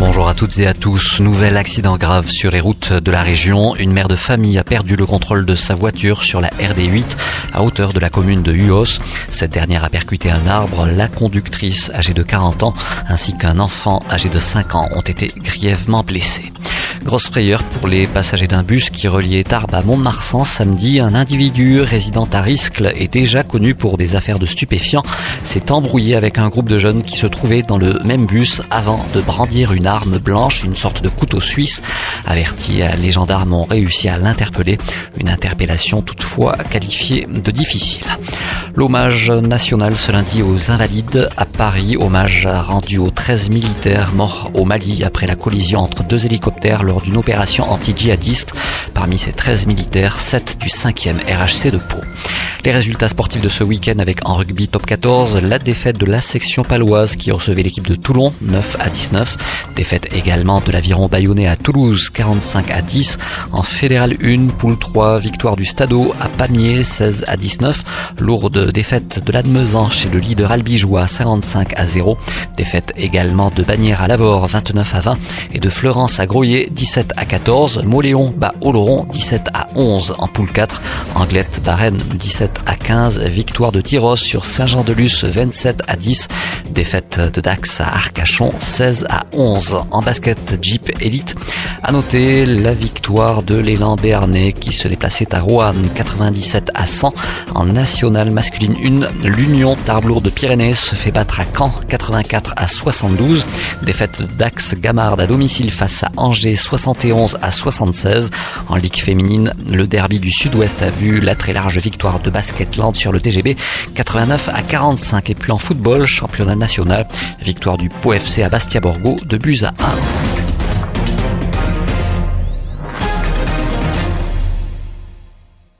Bonjour à toutes et à tous. Nouvel accident grave sur les routes de la région. Une mère de famille a perdu le contrôle de sa voiture sur la RD8 à hauteur de la commune de Huos. Cette dernière a percuté un arbre. La conductrice âgée de 40 ans ainsi qu'un enfant âgé de 5 ans ont été grièvement blessés. Grosse frayeur pour les passagers d'un bus qui reliait Tarbes à Mont-de-Marsan samedi. Un individu résident à Riscle et déjà connu pour des affaires de stupéfiants s'est embrouillé avec un groupe de jeunes qui se trouvaient dans le même bus avant de brandir une arme blanche, une sorte de couteau suisse. Avertis, les gendarmes ont réussi à l'interpeller. Une interpellation toutefois qualifiée de difficile. L'hommage national ce lundi aux invalides à Paris, hommage rendu aux 13 militaires morts au Mali après la collision entre deux hélicoptères lors d'une opération anti-djihadiste. Parmi ces 13 militaires, 7 du 5e RHC de Pau. Les résultats sportifs de ce week-end avec en rugby top 14, la défaite de la section paloise qui recevait l'équipe de Toulon 9 à 19, défaite également de l'aviron bayonnais à Toulouse 45 à 10, en fédéral 1, poule 3, victoire du Stadeau à Pamiers 16 à 19, lourde défaite de l'Admezan chez le leader albigeois 55 à 0, défaite également de Bagnères à Lavore 29 à 20 et de Fleurance à Groyer 17 à 14, Moléon bat Oloron 17 à 11 en poule 4, Anglette Barenne 17 à 15. Victoire de Tyros sur Saint-Jean-de-Luz 27 à 10. Défaite de Dax à Arcachon 16 à 11. En basket Jeep Elite, à noter la victoire de l'élan béarnais qui se déplaçait à Roanne 97 à 100. En nationale masculine 1, l'Union Tarblour de Pyrénées se fait battre à Caen 84 à 72. Défaite de Dax Gamard à domicile face à Angers 71 à 76. En Ligue féminine, le derby du Sud-Ouest a vu la très large victoire de Basketland sur le TGB 89 à 45. Et puis en football, championnat national, victoire du Pau FC à Bastia Borgo de buts à 1.